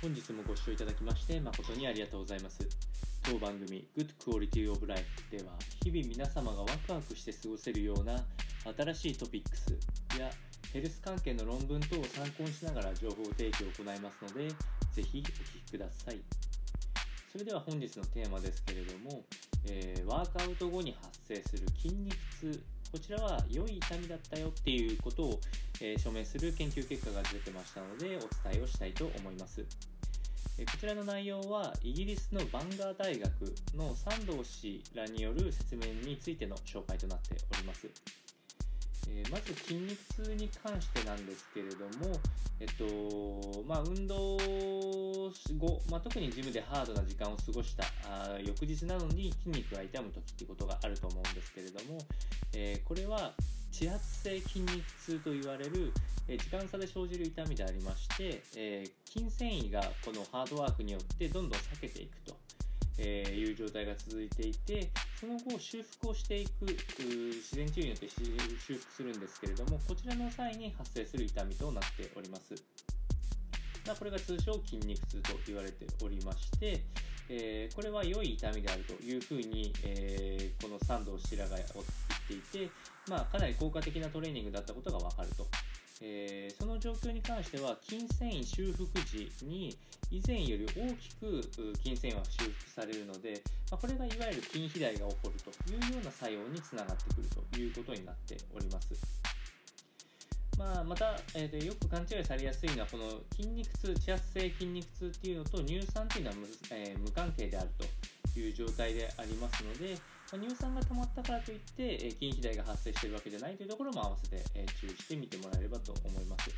本日もご視聴いただきまして誠にありがとうございます。当番組 Good Quality of Life では日々皆様がワクワクして過ごせるような新しいトピックスやヘルス関係の論文等を参考にしながら情報提供を行いますのでぜひお聞きください。それでは本日のテーマですけれども、えー、ワークアウト後に発生する筋肉痛こちらは良い痛みだったよっていうことを、えー、証明する研究結果が出てましたのでお伝えをしたいと思います。こちらの内容はイギリスのバンガー大学の三藤氏らによる説明についての紹介となっております。え、まず筋肉痛に関してなんですけれども、えっとまあ、運動後、まあ、特にジムでハードな時間を過ごしたあ翌日なのに筋肉が痛む時ってことがあると思うんですけれども、えー、これは地圧性筋肉痛と言われる、え時間差で生じる痛みでありまして、え筋繊維がこのハードワークによってどんどん裂けていくと。え、いう状態が続いていてその後修復をしていく自然治癒によって修復するんですけれどもこちらの際に発生する痛みとなっております。まあ、これが通称筋肉痛と言われておりまして、えー、これは良い痛みであるというふうに、えー、この三藤白が言っていて、まあ、かなり効果的なトレーニングだったことがわかると。えー、その状況に関しては筋繊維修復時に以前より大きく筋繊維は修復されるので、まあ、これがいわゆる筋肥大が起こるというような作用につながってくるということになっております。まあ、また、えー、よく勘違いされやすいのはこの筋肉痛地圧性筋肉痛っていうのと乳酸というのは無,、えー、無関係であるという状態でありますので、乳酸が溜まったからといって、え筋肥大が発生しているわけじゃないというところも合わせて、え注意してみてもらえればと思います。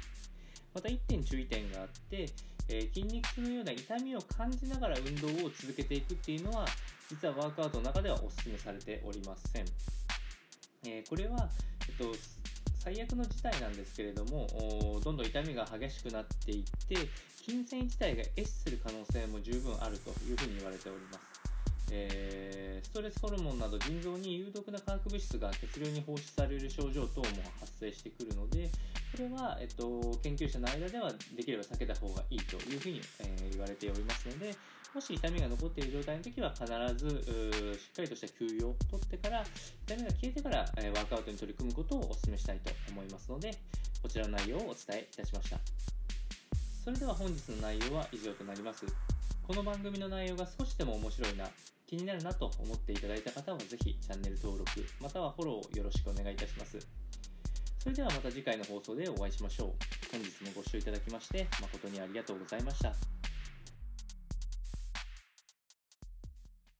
また1点注意点があって、え筋肉痛のような痛みを感じながら運動を続けていくっていうのは実はワークアウトの中ではお勧めされておりません。えこれは、えっと、最悪の事態なんですけれどもどんどん痛みが激しくなっていって筋繊維自体が壊死する可能性も十分あるというふうに言われております。え、ストレスホルモンなど腎臓に有毒な化学物質が血流に放出される症状等も発生してくるのでこれは、えっと、研究者の間ではできれば避けた方がいいというふうに、えー、言われておりますのでもし痛みが残っている状態の時は必ずしっかりとした休養をとってから痛みが消えてから、えー、ワークアウトに取り組むことをお勧めしたいと思いますのでこちらの内容をお伝えいたしました。それでは本日の内容は以上となります。この番組の内容が少しでも面白いな気になるなと思っていただいた方はぜひチャンネル登録またはフォローをよろしくお願いいたします。それではまた次回の放送でお会いしましょう。本日もご視聴いただきまして誠にありがとうございました。